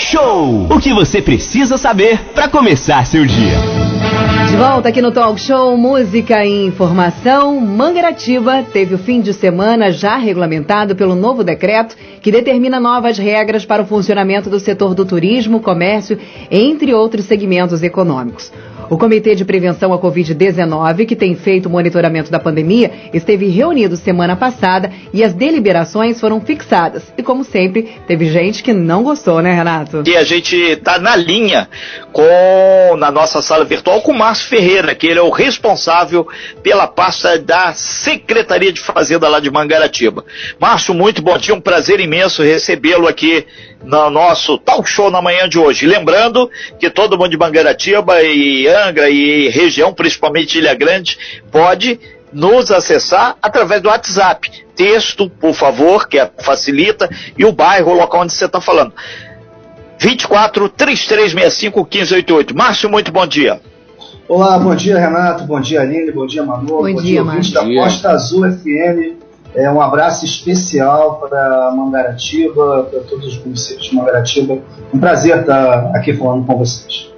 Show. O que você precisa saber para começar seu dia. De volta aqui no Talk Show Música e Informação, Mangaratiba teve o fim de semana já regulamentado pelo novo decreto que determina novas regras para o funcionamento do setor do turismo, comércio, entre outros segmentos econômicos. O Comitê de Prevenção à Covid-19, que tem feito o monitoramento da pandemia, esteve reunido semana passada e as deliberações foram fixadas. E, como sempre, teve gente que não gostou, né, Renato? E a gente está na linha com, na nossa sala virtual, com o Márcio Ferreira, que ele é o responsável pela pasta da Secretaria de Fazenda lá de Mangaratiba. Márcio, muito bom dia, um prazer imenso recebê-lo aqui no nosso talk show na manhã de hoje. Lembrando que todo mundo de Mangaratiba e Angra e região, principalmente Ilha Grande, pode nos acessar através do WhatsApp. Texto, por favor, que é, facilita, e o bairro, o local onde você está falando. 24 3365 1588. Márcio, muito bom dia. Olá, bom dia Renato, bom dia Aline, bom dia Manu, bom, bom dia, Márcio. da Costa Azul FM é, um abraço especial para Mangaratiba, para todos os municípios de Mangaratiba. Um prazer estar aqui falando com vocês.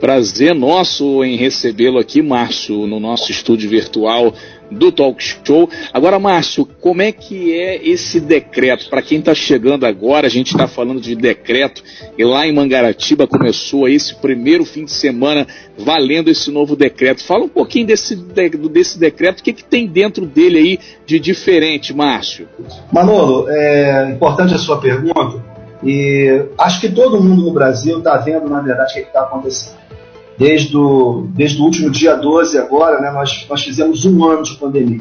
Prazer nosso em recebê-lo aqui, Márcio, no nosso estúdio virtual do Talk Show. Agora, Márcio, como é que é esse decreto? Para quem está chegando agora, a gente está falando de decreto e lá em Mangaratiba começou esse primeiro fim de semana valendo esse novo decreto. Fala um pouquinho desse, desse decreto, o que, que tem dentro dele aí de diferente, Márcio? Manolo, é importante a sua pergunta e acho que todo mundo no Brasil está vendo, na verdade, o que está acontecendo desde o, desde o último dia 12 agora, né, nós, nós fizemos um ano de pandemia.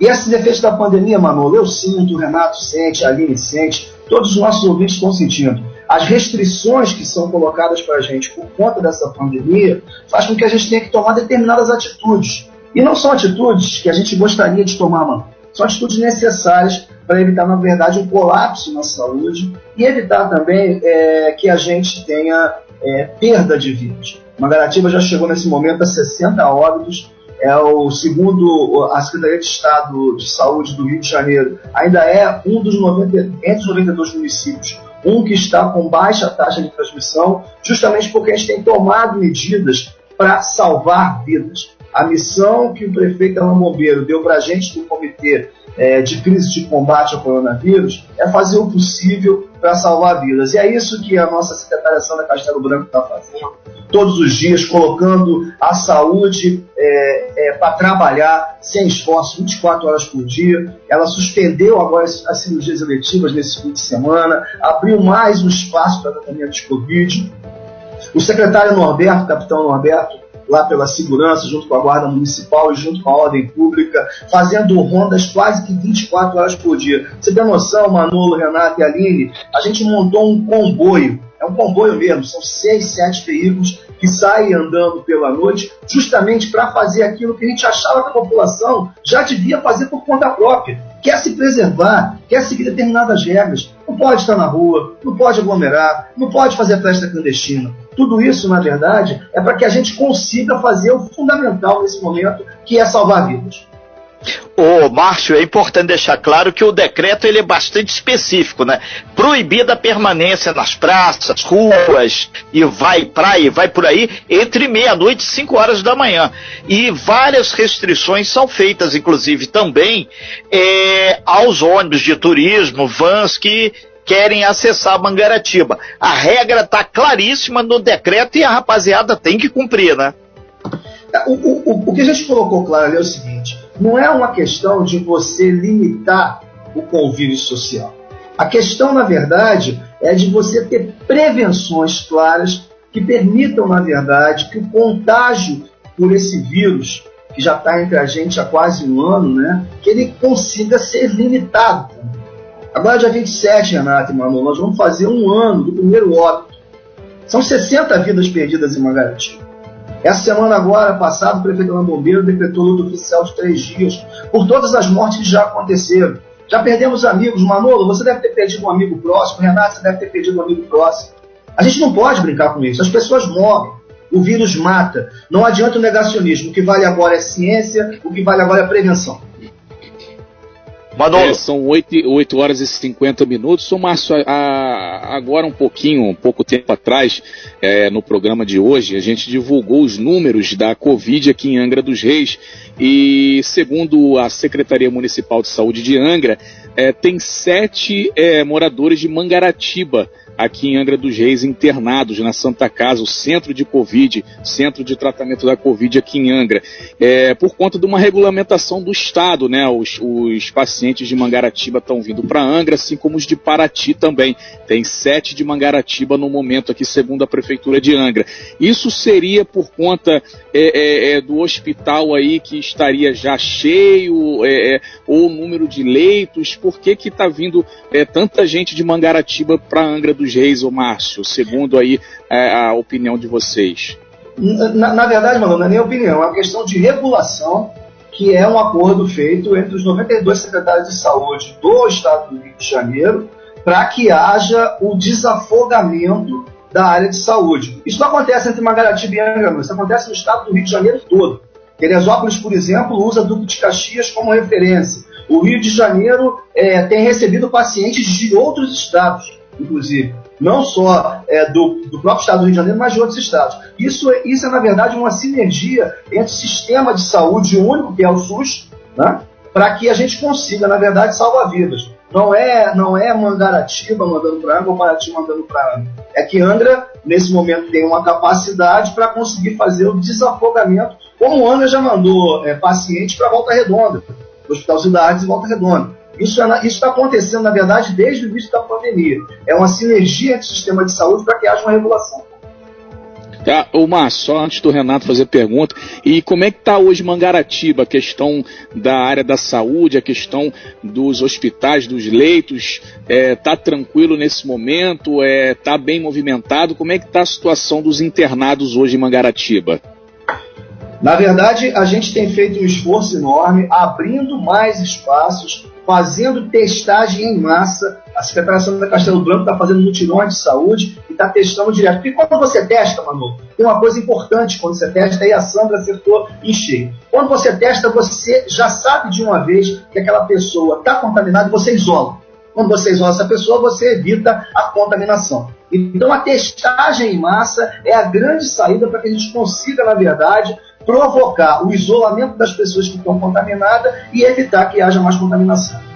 E esses efeitos da pandemia, Manolo, eu sinto, o Renato sente, a Aline sente, todos os nossos ouvintes estão sentindo. As restrições que são colocadas para a gente por conta dessa pandemia faz com que a gente tenha que tomar determinadas atitudes. E não são atitudes que a gente gostaria de tomar, mano. São atitudes necessárias para evitar, na verdade, um colapso na saúde e evitar também é, que a gente tenha é, perda de vidas. Mangaratiba já chegou nesse momento a 60 óbitos, é o segundo, a Secretaria de Estado de Saúde do Rio de Janeiro, ainda é um dos 90, entre os 92 municípios, um que está com baixa taxa de transmissão, justamente porque a gente tem tomado medidas para salvar vidas. A missão que o prefeito Alain Bombeiro deu para a gente do Comitê é, de Crise de Combate ao Coronavírus é fazer o possível para salvar vidas. E é isso que a nossa secretária Sandra Castelo Branco está fazendo todos os dias, colocando a saúde é, é, para trabalhar sem esforço, 24 horas por dia. Ela suspendeu agora as cirurgias eletivas nesse fim de semana, abriu mais um espaço para tratamento de Covid. O secretário Norberto, capitão Norberto, lá pela segurança, junto com a Guarda Municipal e junto com a Ordem Pública, fazendo rondas quase que 24 horas por dia. Você tem noção, Manolo, Renato e Aline? A gente montou um comboio, é um comboio mesmo, são seis, sete veículos que saem andando pela noite, justamente para fazer aquilo que a gente achava que a população já devia fazer por conta própria. Quer se preservar, quer seguir determinadas regras. Não pode estar na rua, não pode aglomerar, não pode fazer festa clandestina. Tudo isso, na verdade, é para que a gente consiga fazer o fundamental nesse momento, que é salvar vidas. Ô, Márcio, é importante deixar claro que o decreto ele é bastante específico, né? Proibida a permanência nas praças, ruas, e vai praia, vai por aí, entre meia-noite e cinco horas da manhã. E várias restrições são feitas, inclusive, também é, aos ônibus de turismo, vans que querem acessar Mangaratiba. A regra está claríssima no decreto e a rapaziada tem que cumprir, né? O, o, o que a gente colocou claro ali é o seguinte: não é uma questão de você limitar o convívio social. A questão, na verdade, é de você ter prevenções claras que permitam, na verdade, que o contágio por esse vírus, que já está entre a gente há quase um ano, né, que ele consiga ser limitado. Agora, dia 27, Renato e Manu, nós vamos fazer um ano do primeiro óbito. São 60 vidas perdidas em Mangaratiba. Essa semana agora, passado, o prefeito Alain Bombeiro decretou luto oficial de três dias por todas as mortes que já aconteceram. Já perdemos amigos. Manolo, você deve ter perdido um amigo próximo. Renato, você deve ter perdido um amigo próximo. A gente não pode brincar com isso. As pessoas morrem. O vírus mata. Não adianta o negacionismo. O que vale agora é ciência, o que vale agora é prevenção. Manolo. É, são 8, 8 horas e 50 minutos. Sou Márcio, a, agora um pouquinho, um pouco tempo atrás, é, no programa de hoje, a gente divulgou os números da Covid aqui em Angra dos Reis e, segundo a Secretaria Municipal de Saúde de Angra, é, tem sete é, moradores de Mangaratiba aqui em Angra dos Reis internados na Santa Casa, o centro de Covid, centro de tratamento da Covid aqui em Angra, é, por conta de uma regulamentação do Estado, né? Os, os pacientes de Mangaratiba estão vindo para Angra, assim como os de Paraty também. Tem sete de Mangaratiba no momento aqui, segundo a Prefeitura de Angra. Isso seria por conta é, é, é do hospital aí que estaria já cheio, é, é, ou o número de leitos? Por que que está vindo tanta gente de Mangaratiba para Angra dos Reis, ô Márcio, segundo aí é, a opinião de vocês? Na, na verdade, mano, não é nem opinião, é uma questão de regulação que é um acordo feito entre os 92 secretários de saúde do estado do Rio de Janeiro para que haja o desafogamento da área de saúde. Isso não acontece entre Mangaratiba e Angra, isso acontece no estado do Rio de Janeiro todo. Teresópolis, por exemplo, usa Duque de Caxias como referência. O Rio de Janeiro é, tem recebido pacientes de outros estados inclusive, não só é, do, do, próprio estado do Rio de Janeiro, mas de outros estados. Isso, é, isso é, na verdade, uma sinergia entre o sistema de saúde único, que é o SUS, né, para que a gente consiga, na verdade, salvar vidas. Não é, não é Mangaratiba mandando para Angra ou Paraty mandando para Angra. É que Angra, nesse momento, tem uma capacidade para conseguir fazer o desafogamento, como Angra já mandou é, pacientes para Volta Redonda, Hospital Cidades e Volta Redonda. Isso está acontecendo, na verdade, desde o início da pandemia. É uma sinergia entre o sistema de saúde para que haja uma regulação. Tá, o Márcio, só antes do Renato fazer pergunta, e como é que está hoje Mangaratiba, a questão da área da saúde, a questão dos hospitais, dos leitos, está é, tá tranquilo nesse momento, está é, tá bem movimentado, como é que está a situação dos internados hoje em Mangaratiba? Na verdade, a gente tem feito um esforço enorme, abrindo mais espaços fazendo testagem em massa. A Secretaria da Castelo Branco está fazendo mutirões de saúde e está testando direto. Porque quando você testa, Manu, tem uma coisa importante quando você testa, aí a Sandra acertou em cheio. Quando você testa, você já sabe de uma vez que aquela pessoa está contaminada e você isola. Quando você isola essa pessoa, você evita a contaminação. Então, a testagem em massa é a grande saída para que a gente consiga, na verdade, provocar o isolamento das pessoas que estão contaminadas e evitar que haja mais contaminação.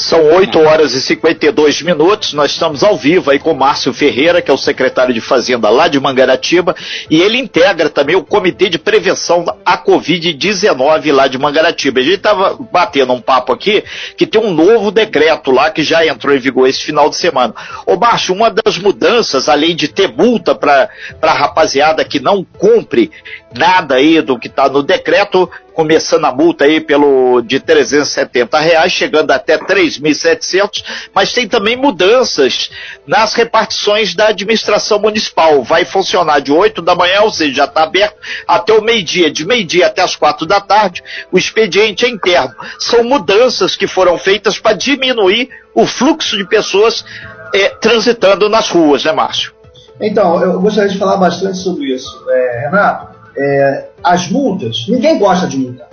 São 8 horas e 52 minutos. Nós estamos ao vivo aí com Márcio Ferreira, que é o secretário de Fazenda lá de Mangaratiba, e ele integra também o Comitê de Prevenção à Covid-19 lá de Mangaratiba. A gente estava batendo um papo aqui que tem um novo decreto lá que já entrou em vigor esse final de semana. Ô Márcio, uma das mudanças, além de ter multa para a rapaziada que não cumpre nada aí do que está no decreto, começando a multa aí pelo de 370 reais, chegando até 3.700, mas tem também mudanças nas repartições da administração municipal. Vai funcionar de 8 da manhã, ou seja, já está aberto até o meio-dia, de meio-dia até as 4 da tarde, o expediente é interno. São mudanças que foram feitas para diminuir o fluxo de pessoas é, transitando nas ruas, né, Márcio? Então, eu gostaria de falar bastante sobre isso. É, Renato, é, as multas, ninguém gosta de multar.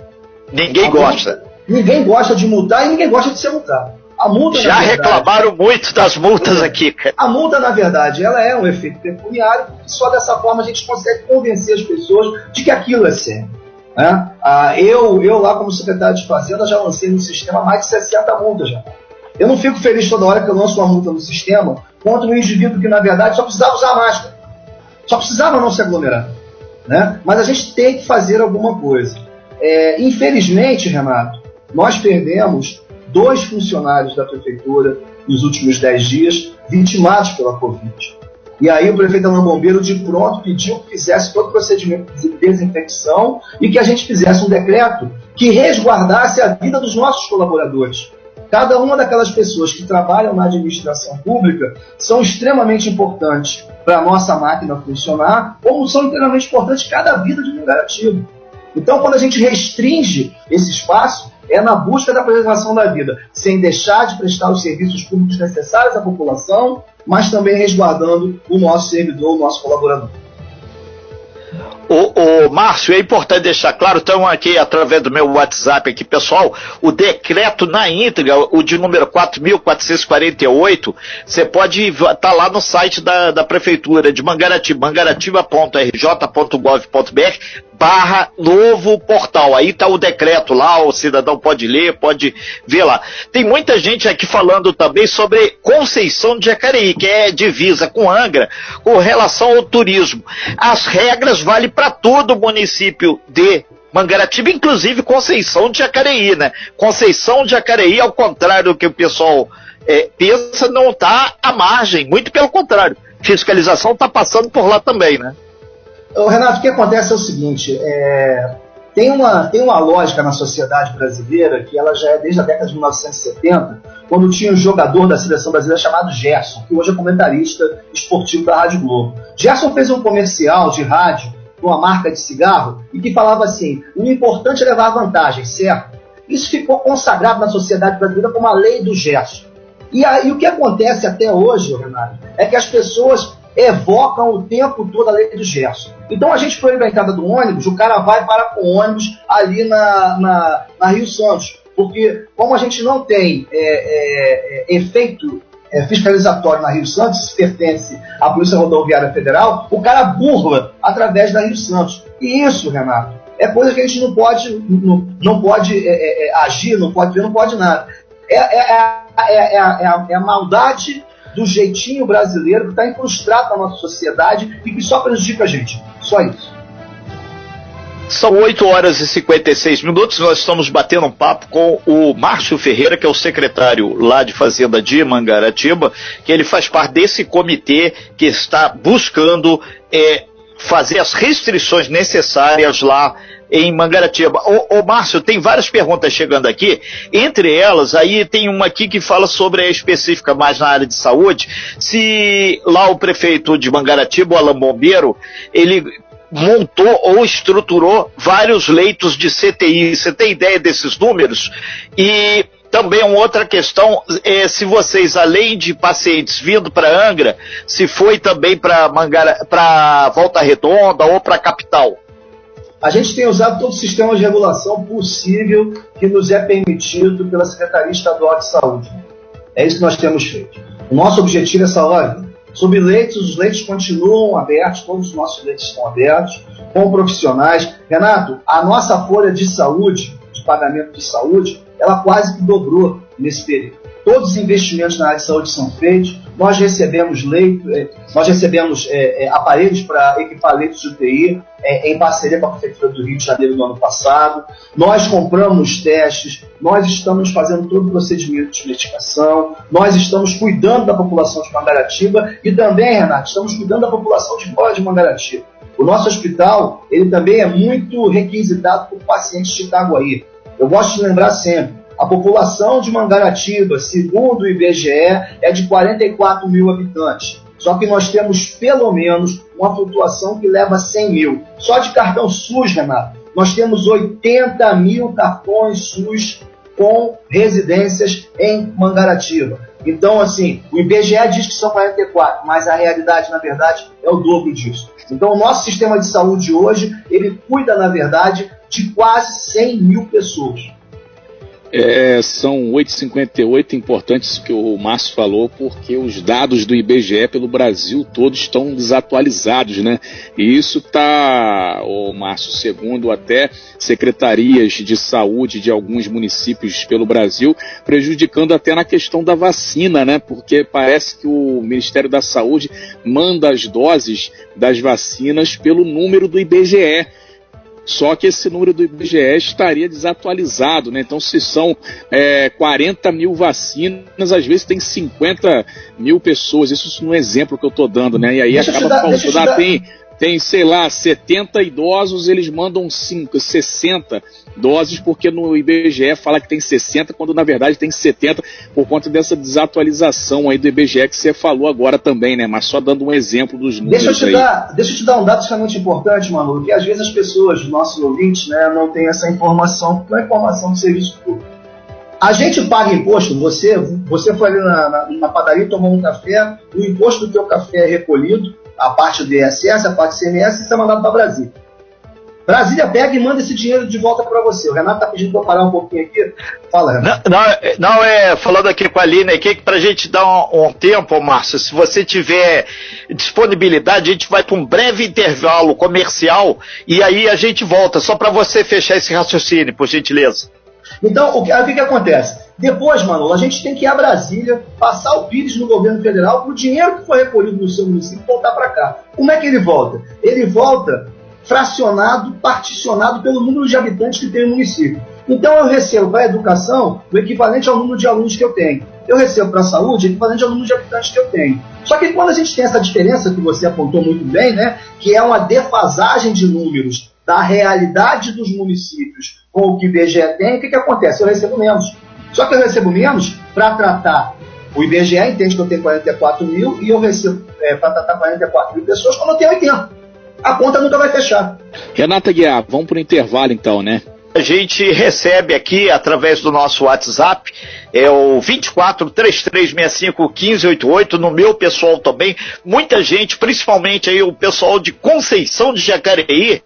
Ninguém a gosta. Multa, ninguém gosta de multar e ninguém gosta de ser multado. A multa, Já verdade, reclamaram muito das multas aqui. A multa, na verdade, ela é um efeito pecuniário, porque só dessa forma a gente consegue convencer as pessoas de que aquilo é sério. Né? Ah, eu, eu, lá como secretário de Fazenda, já lancei no sistema mais de 60 multas já. Eu não fico feliz toda hora que eu lanço uma multa no sistema contra um indivíduo que, na verdade, só precisava usar máscara. Só precisava não se aglomerar. Né? Mas a gente tem que fazer alguma coisa. É, infelizmente, Renato, nós perdemos dois funcionários da prefeitura nos últimos dez dias vitimados pela Covid. E aí o prefeito Alain Bombeiro de pronto pediu que fizesse todo o procedimento de desinfecção e que a gente fizesse um decreto que resguardasse a vida dos nossos colaboradores. Cada uma daquelas pessoas que trabalham na administração pública são extremamente importantes para a nossa máquina funcionar, como são extremamente importantes cada vida de um lugar ativo. Então, quando a gente restringe esse espaço, é na busca da preservação da vida, sem deixar de prestar os serviços públicos necessários à população, mas também resguardando o nosso servidor, o nosso colaborador. O, o Márcio, é importante deixar claro, estamos aqui através do meu WhatsApp aqui, pessoal, o decreto na íntegra, o de número 4.448, você pode estar tá lá no site da, da Prefeitura de Mangaratiba, mangaratiba.rj.gov.br, barra novo portal. Aí está o decreto lá, o cidadão pode ler, pode ver lá. Tem muita gente aqui falando também sobre Conceição de Jacareí, que é divisa com Angra, com relação ao turismo. As regras valem para todo o município de Mangaratiba, inclusive Conceição de Jacareí, né? Conceição de Jacareí, ao contrário do que o pessoal é, pensa, não está à margem, muito pelo contrário. Fiscalização está passando por lá também, né? Renato, o que acontece é o seguinte: é, tem, uma, tem uma lógica na sociedade brasileira que ela já é desde a década de 1970, quando tinha um jogador da seleção brasileira chamado Gerson, que hoje é comentarista esportivo da Rádio Globo. Gerson fez um comercial de rádio com uma marca de cigarro e que falava assim: o importante é levar vantagem, certo? Isso ficou consagrado na sociedade brasileira como a lei do Gerson. E aí o que acontece até hoje, Renato, é que as pessoas evocam o tempo todo a lei do Gerson. Então a gente foi na entrada do ônibus, o cara vai para com o ônibus ali na, na, na Rio Santos. Porque como a gente não tem é, é, é, efeito é, fiscalizatório na Rio Santos, pertence à Polícia Rodoviária Federal, o cara burla através da Rio Santos. E isso, Renato, é coisa que a gente não pode, não, não pode é, é, agir, não pode ver, não pode nada. É, é, é, a, é a maldade do jeitinho brasileiro que está incrustado na nossa sociedade e que só prejudica a gente. Só isso. São 8 horas e 56 minutos. Nós estamos batendo um papo com o Márcio Ferreira, que é o secretário lá de Fazenda de Mangaratiba, que ele faz parte desse comitê que está buscando é, fazer as restrições necessárias lá em Mangaratiba. Ô, ô Márcio, tem várias perguntas chegando aqui. Entre elas, aí tem uma aqui que fala sobre a específica mais na área de saúde. Se lá o prefeito de Mangaratiba, o Alan Bombeiro, ele montou ou estruturou vários leitos de CTI. Você tem ideia desses números? E também uma outra questão é se vocês, além de pacientes vindo para Angra, se foi também para para Volta Redonda ou para a capital. A gente tem usado todo o sistema de regulação possível que nos é permitido pela Secretaria Estadual de Saúde. É isso que nós temos feito. O nosso objetivo é salvar vidas. Sobre leitos, os leitos continuam abertos, todos os nossos leitos estão abertos, com profissionais. Renato, a nossa folha de saúde, de pagamento de saúde, ela quase que dobrou nesse período. Todos os investimentos na área de saúde são feitos, nós recebemos leito, é, nós recebemos é, é, aparelhos para equipar leitos de UTI é, em parceria com a Prefeitura do Rio de Janeiro no ano passado. Nós compramos testes, nós estamos fazendo todo o procedimento de medicação, nós estamos cuidando da população de Mangaratiba e também, Renato, estamos cuidando da população de fora de Mangaratiba. O nosso hospital, ele também é muito requisitado por pacientes de Itaguaí. Eu gosto de lembrar sempre, a população de Mangaratiba, segundo o IBGE, é de 44 mil habitantes. Só que nós temos pelo menos uma flutuação que leva 100 mil. Só de cartão SUS, Renato, nós temos 80 mil cartões SUS com residências em Mangaratiba. Então, assim, o IBGE diz que são 44, mas a realidade, na verdade, é o dobro disso. Então, o nosso sistema de saúde hoje, ele cuida, na verdade, de quase 100 mil pessoas. É, são 8h58 importantes que o Márcio falou, porque os dados do IBGE pelo Brasil todo estão desatualizados, né? E isso está, o Márcio, segundo até secretarias de saúde de alguns municípios pelo Brasil, prejudicando até na questão da vacina, né? Porque parece que o Ministério da Saúde manda as doses das vacinas pelo número do IBGE. Só que esse número do IBGE estaria desatualizado, né? Então, se são é, 40 mil vacinas, às vezes tem 50 mil pessoas. Isso no exemplo que eu estou dando, né? E aí deixa acaba faltando, ah, tem, tem, sei lá, 70 idosos, eles mandam 5, 60 doses, porque no IBGE fala que tem 60, quando na verdade tem 70, por conta dessa desatualização aí do IBGE que você falou agora também, né? Mas só dando um exemplo dos números deixa eu te aí. Dar, deixa eu te dar um dado extremamente importante, Manu, que às vezes as pessoas, nossos ouvintes, né, não têm essa informação, não é informação do serviço público. A gente paga imposto, você, você foi ali na, na, na padaria, tomou um café, o imposto do teu café é recolhido, a parte do ISS, a parte do CMS, isso é mandado para Brasília. Brasília pega e manda esse dinheiro de volta para você. O Renato tá pedindo para parar um pouquinho aqui. Fala, Renato. Não, não, não é falando aqui com a Aline aqui, que pra gente dar um, um tempo, Márcio, se você tiver disponibilidade, a gente vai para um breve intervalo comercial e aí a gente volta, só para você fechar esse raciocínio, por gentileza. Então, o que, o que, que acontece? Depois, Manolo, a gente tem que ir a Brasília, passar o Pires no governo federal o dinheiro que foi recolhido no seu município voltar para cá. Como é que ele volta? Ele volta fracionado, particionado pelo número de habitantes que tem o município. Então eu recebo para a educação o equivalente ao número de alunos que eu tenho. Eu recebo para a saúde o equivalente ao número de habitantes que eu tenho. Só que quando a gente tem essa diferença que você apontou muito bem, né, que é uma defasagem de números da realidade dos municípios com o que o IBGE tem, o que, que acontece? Eu recebo menos. Só que eu recebo menos para tratar. O IBGE entende que eu tenho 44 mil e eu recebo é, para tratar 44 mil pessoas quando eu tenho 80 a conta nunca vai fechar. Renata Guiar, vamos para o intervalo então, né? A gente recebe aqui através do nosso WhatsApp, é o 24 3365 1588, no meu pessoal também, muita gente, principalmente aí o pessoal de Conceição de Jacareí,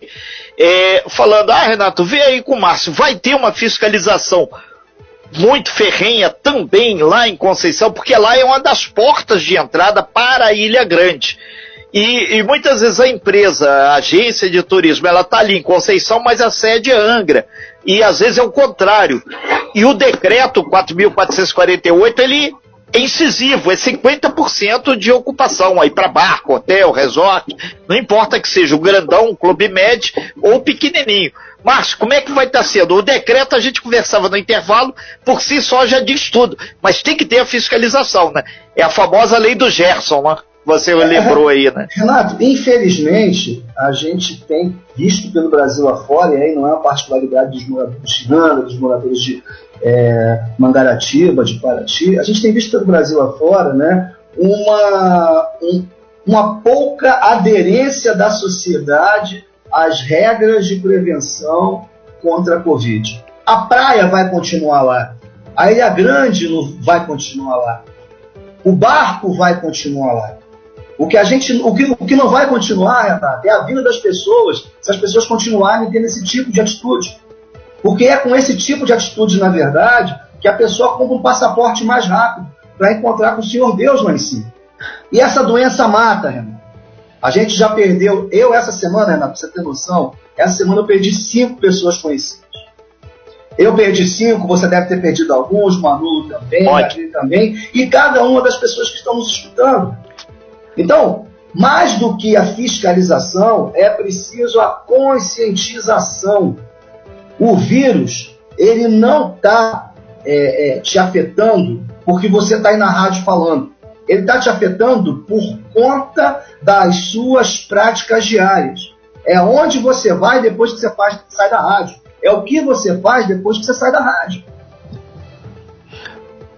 é, falando, ah Renato, vê aí com o Márcio, vai ter uma fiscalização muito ferrenha também lá em Conceição, porque lá é uma das portas de entrada para a Ilha Grande. E, e, muitas vezes a empresa, a agência de turismo, ela está ali em Conceição, mas a sede é Angra. E às vezes é o contrário. E o decreto 4.448, ele é incisivo, é 50% de ocupação aí para barco, hotel, resort, não importa que seja o grandão, o clube médio ou o pequenininho. Márcio, como é que vai estar tá sendo? O decreto a gente conversava no intervalo, por si só já diz tudo, mas tem que ter a fiscalização, né? É a famosa lei do Gerson, né? Você é, lembrou aí, né? Renato, infelizmente, a gente tem visto pelo Brasil afora, e aí não é uma particularidade dos moradores de Randa, dos moradores de é, Mangaratiba, de Paraty, a gente tem visto pelo Brasil afora, né, uma, um, uma pouca aderência da sociedade às regras de prevenção contra a Covid. A praia vai continuar lá, a Ilha Grande vai continuar lá, o barco vai continuar lá. O que a gente, o que, o que não vai continuar, Renato, é a vida das pessoas, se as pessoas continuarem tendo esse tipo de atitude. Porque é com esse tipo de atitude, na verdade, que a pessoa compra um passaporte mais rápido para encontrar com o Senhor Deus lá em cima. E essa doença mata, Renato. A gente já perdeu, eu essa semana, Renato, para você ter noção, essa semana eu perdi cinco pessoas conhecidas. Eu perdi cinco, você deve ter perdido alguns, Manu também, Pode. também, e cada uma das pessoas que estão nos escutando. Então, mais do que a fiscalização, é preciso a conscientização. O vírus, ele não está é, é, te afetando porque você está aí na rádio falando. Ele está te afetando por conta das suas práticas diárias. É onde você vai depois que você faz, sai da rádio. É o que você faz depois que você sai da rádio.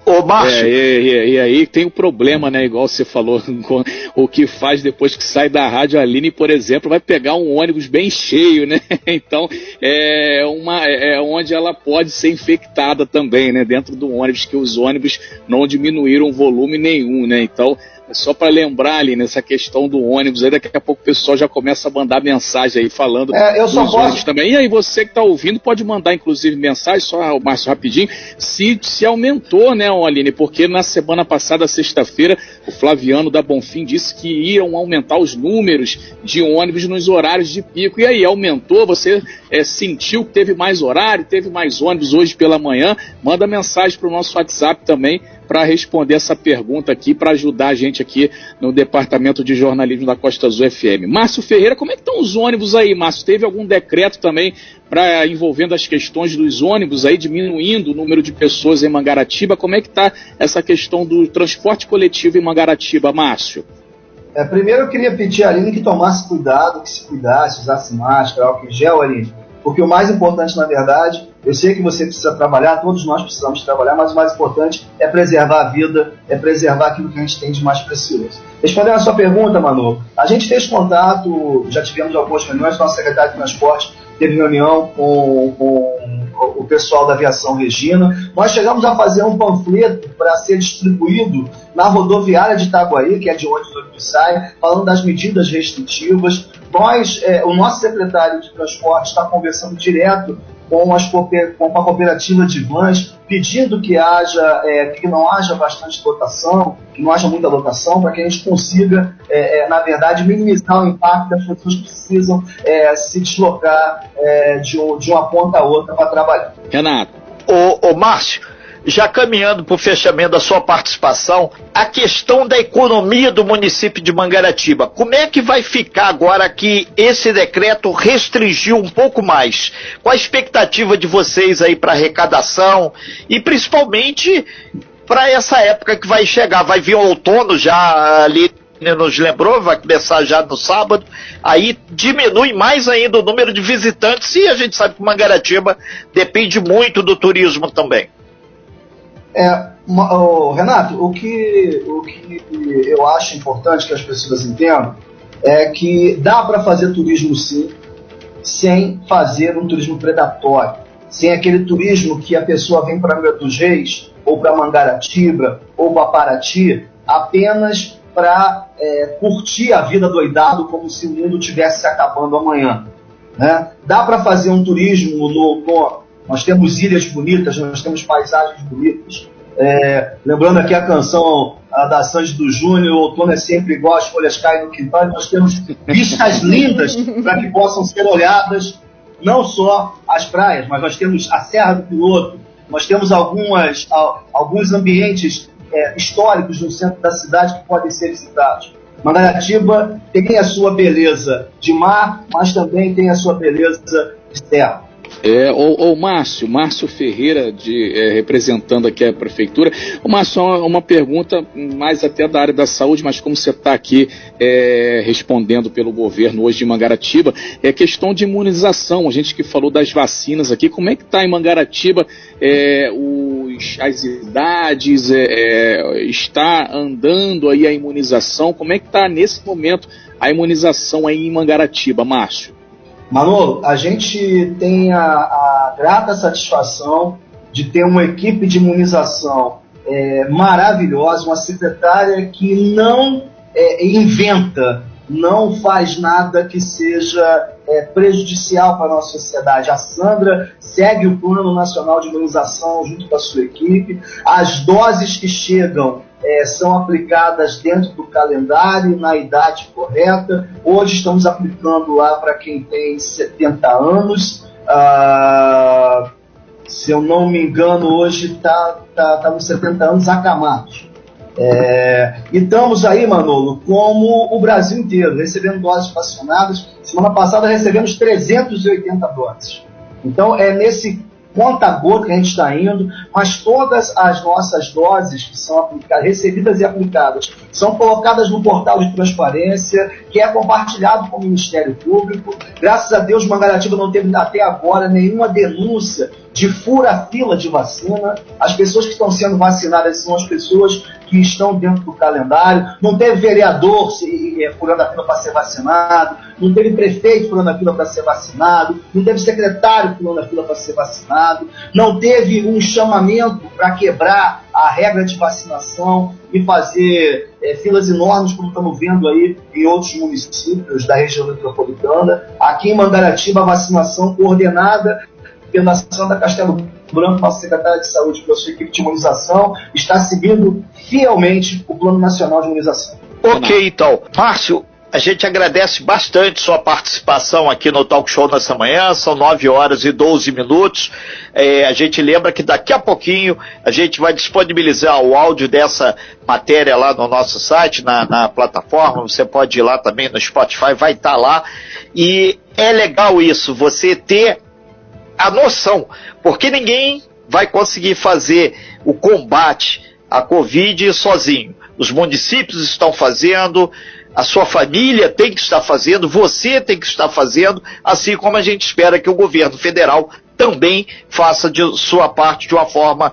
Ô, Márcio. É, e, e, aí tem um problema, né? Igual você falou, o que faz depois que sai da rádio, Aline, por exemplo, vai pegar um ônibus bem cheio, né? Então, é, uma, é onde ela pode ser infectada também, né? Dentro do ônibus, que os ônibus não diminuíram volume nenhum, né? Então, só para lembrar ali nessa questão do ônibus, aí daqui a pouco o pessoal já começa a mandar mensagem aí falando é, eu só posso... também. E aí você que está ouvindo pode mandar inclusive mensagem, só mais rapidinho, se, se aumentou, né, Aline? Porque na semana passada, sexta-feira, o Flaviano da Bonfim disse que iam aumentar os números de ônibus nos horários de pico. E aí, aumentou? Você é, sentiu que teve mais horário, teve mais ônibus hoje pela manhã? Manda mensagem para o nosso WhatsApp também para responder essa pergunta aqui, para ajudar a gente aqui no Departamento de Jornalismo da Costa Azul FM. Márcio Ferreira, como é que estão os ônibus aí, Márcio? Teve algum decreto também para envolvendo as questões dos ônibus aí, diminuindo o número de pessoas em Mangaratiba? Como é que está essa questão do transporte coletivo em Mangaratiba, Márcio? É, primeiro eu queria pedir a Aline que tomasse cuidado, que se cuidasse, usasse máscara, álcool gel, Aline porque o mais importante, na verdade, eu sei que você precisa trabalhar, todos nós precisamos trabalhar, mas o mais importante é preservar a vida, é preservar aquilo que a gente tem de mais precioso. Respondendo a sua pergunta, Manu, a gente fez contato, já tivemos algumas reuniões, nosso secretário de transporte teve reunião com, com o pessoal da aviação Regina. Nós chegamos a fazer um panfleto para ser distribuído na rodoviária de Itaguaí, que é de onde o ônibus sai, falando das medidas restritivas, nós, é, o nosso secretário de transporte está conversando direto com, as, com a cooperativa de vans, pedindo que haja, é, que não haja bastante lotação, que não haja muita lotação, para que a gente consiga, é, é, na verdade, minimizar o impacto das pessoas que precisam é, se deslocar é, de, de, uma ponta a outra para trabalhar. Renato. Ô, ô Márcio, já caminhando para o fechamento da sua participação, a questão da economia do município de Mangaratiba. Como é que vai ficar agora que esse decreto restringiu um pouco mais? Qual a expectativa de vocês aí para arrecadação e principalmente para essa época que vai chegar? Vai vir o outono já ali nos lembrou, vai começar já no sábado, aí diminui mais ainda o número de visitantes e a gente sabe que Mangaratiba depende muito do turismo também. É, oh, Renato, o que, o que eu acho importante que as pessoas entendam é que dá para fazer turismo sim, sem fazer um turismo predatório, sem aquele turismo que a pessoa vem para Angra dos Reis, ou para Mangaratiba, ou para Paraty, apenas para é, curtir a vida doidado como se o mundo tivesse se acabando amanhã. Né? Dá para fazer um turismo no, no nós temos ilhas bonitas, nós temos paisagens bonitas. É, lembrando aqui a canção a da Sandy do Júnior, o outono é sempre igual, as folhas caem no quintal, nós temos vistas lindas para que possam ser olhadas, não só as praias, mas nós temos a Serra do Piloto, nós temos algumas, alguns ambientes é, históricos no centro da cidade que podem ser visitados. Mangaratiba tem a sua beleza de mar, mas também tem a sua beleza de terra. É, Márcio, Márcio Ferreira, de, é, representando aqui a prefeitura. O Márcio, uma, uma, pergunta mais até da área da saúde, mas como você está aqui é, respondendo pelo governo hoje de Mangaratiba, é questão de imunização. A gente que falou das vacinas aqui, como é que está em Mangaratiba é, os, as idades, é, é, está andando aí a imunização? Como é que está nesse momento a imunização aí em Mangaratiba, Márcio? Manolo, a gente tem a, a, grata satisfação de ter uma equipe de imunização é, maravilhosa, uma secretária que não é, inventa, não faz nada que seja é, prejudicial para a nossa sociedade. A Sandra segue o Plano Nacional de Imunização junto com a sua equipe. As doses que chegam é, são aplicadas dentro do calendário, na idade correta. Hoje estamos aplicando lá para quem tem 70 anos. Ah, se eu não me engano, hoje está tá, tá nos 70 anos acamados. É, e estamos aí, Manolo, como o Brasil inteiro, recebendo doses vacinadas. Semana passada recebemos 380 doses. Então é nesse conta gota que a gente está indo, mas todas as nossas doses que são aplicadas, recebidas e aplicadas, são colocadas no portal de transparência, que é compartilhado com o Ministério Público. Graças a Deus, Mangaratiba não teve até agora nenhuma denúncia de fura-fila de vacina. As pessoas que estão sendo vacinadas são as pessoas que estão dentro do calendário. Não teve vereador se, é, furando a fila para ser vacinado, não teve prefeito furando a fila para ser vacinado, não teve secretário furando a fila para ser vacinado, não teve um chamamento para quebrar a regra de vacinação e fazer é, filas enormes, como estamos vendo aí em outros municípios da região metropolitana. Aqui em Mangaratiba, a vacinação coordenada pela Sandra Castelo Branco, nossa secretária de saúde, pela sua equipe de imunização, está seguindo fielmente o Plano Nacional de Imunização. Ok, então. Márcio, a gente agradece bastante sua participação aqui no Talk Show nessa manhã. São 9 horas e 12 minutos. É, a gente lembra que daqui a pouquinho a gente vai disponibilizar o áudio dessa matéria lá no nosso site, na, na plataforma. Você pode ir lá também no Spotify, vai estar tá lá. E é legal isso, você ter a noção, porque ninguém vai conseguir fazer o combate à Covid sozinho. Os municípios estão fazendo, a sua família tem que estar fazendo, você tem que estar fazendo, assim como a gente espera que o governo federal também faça de sua parte de uma forma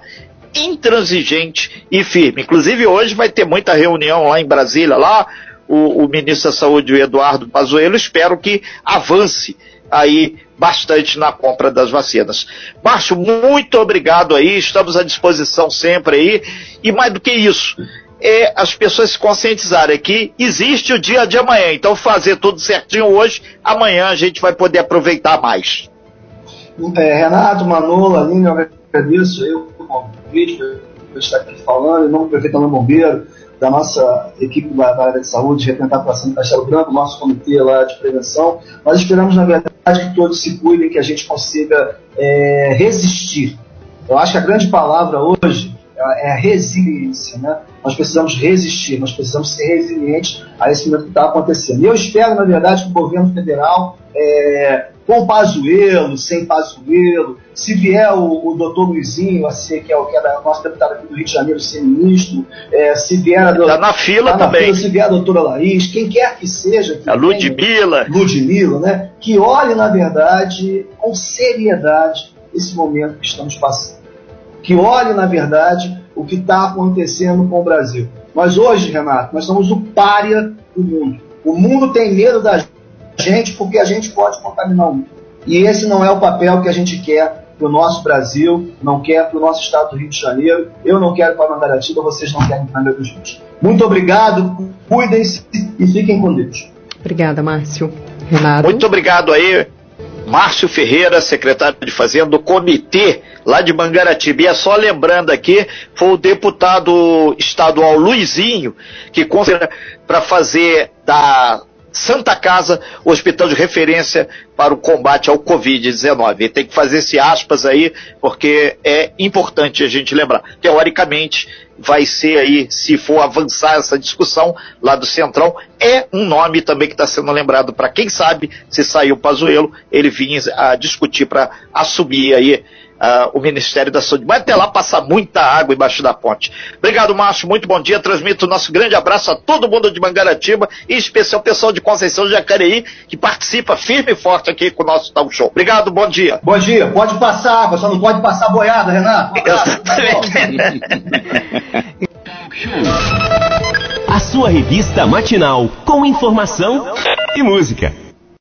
intransigente e firme. Inclusive hoje vai ter muita reunião lá em Brasília, lá o, o ministro da Saúde, o Eduardo Pazuello, espero que avance aí bastante na compra das vacinas. Márcio, muito obrigado aí, estamos à disposição sempre aí. E mais do que isso, é as pessoas se conscientizarem que existe o dia de amanhã. Então, fazer tudo certinho hoje, amanhã a gente vai poder aproveitar mais. É, Renato, Manola, Aline, eu agradeço aí o convite por estar aqui falando, em nome do prefeito Alain Bombeiro, da nossa equipe da, área de saúde, pela Santa Castelo Branco, nosso comitê lá de prevenção. Nós esperamos, na verdade, que todos se cuidem, que a gente consiga é, resistir. Eu acho que a grande palavra hoje é a resiliência. Né? Nós precisamos resistir, nós precisamos ser resilientes a esse momento que está acontecendo. E eu espero, na verdade, que o governo federal, é, com Pazuello, sem Pazuello, se vier o, o doutor Luizinho, assim, que é o que é da nosso deputado aqui do Rio de Janeiro, ser ministro, é, se vier a Está na fila tá também. fila, se vier a doutora Laís, quem quer que seja. Que a Ludmilla. Ludmilla, né? Que olhe, na verdade, com seriedade esse momento que estamos passando. Que olhe, na verdade, o que está acontecendo com o Brasil. Nós hoje, Renato, nós somos o párea do mundo. O mundo tem medo da gente porque a gente pode contaminar o mundo. E esse não é o papel que a gente quer para o nosso Brasil, não quer para o nosso estado do Rio de Janeiro. Eu não quero para Mangaratiba, vocês não querem para Meus Rios. Muito obrigado, cuidem-se e fiquem com Deus. Obrigada, Márcio. Renato. Muito obrigado aí, Márcio Ferreira, secretário de Fazenda do Comitê lá de Mangaratiba. E é só lembrando aqui, foi o deputado estadual Luizinho que para fazer da Santa Casa, o hospital de referência para o combate ao Covid-19. Tem que fazer esse aspas aí, porque é importante a gente lembrar. Teoricamente, vai ser aí, se for avançar essa discussão lá do Centrão, é um nome também que está sendo lembrado para quem sabe, se saiu o Pazuello, ele vinha a discutir para assumir aí uh, o Ministério da Saúde. Mas até lá passar muita água embaixo da ponte. Obrigado, Márcio. Muito bom dia. Transmito o nosso grande abraço a todo mundo de Mangaratiba, e em especial o pessoal de Conceição de Jacareí, que participa firme e forte aqui com o nosso talk show. Obrigado, bom dia. Bom dia. Pode passar água, só não pode passar boiada, Renato. a sua revista matinal com informação e música.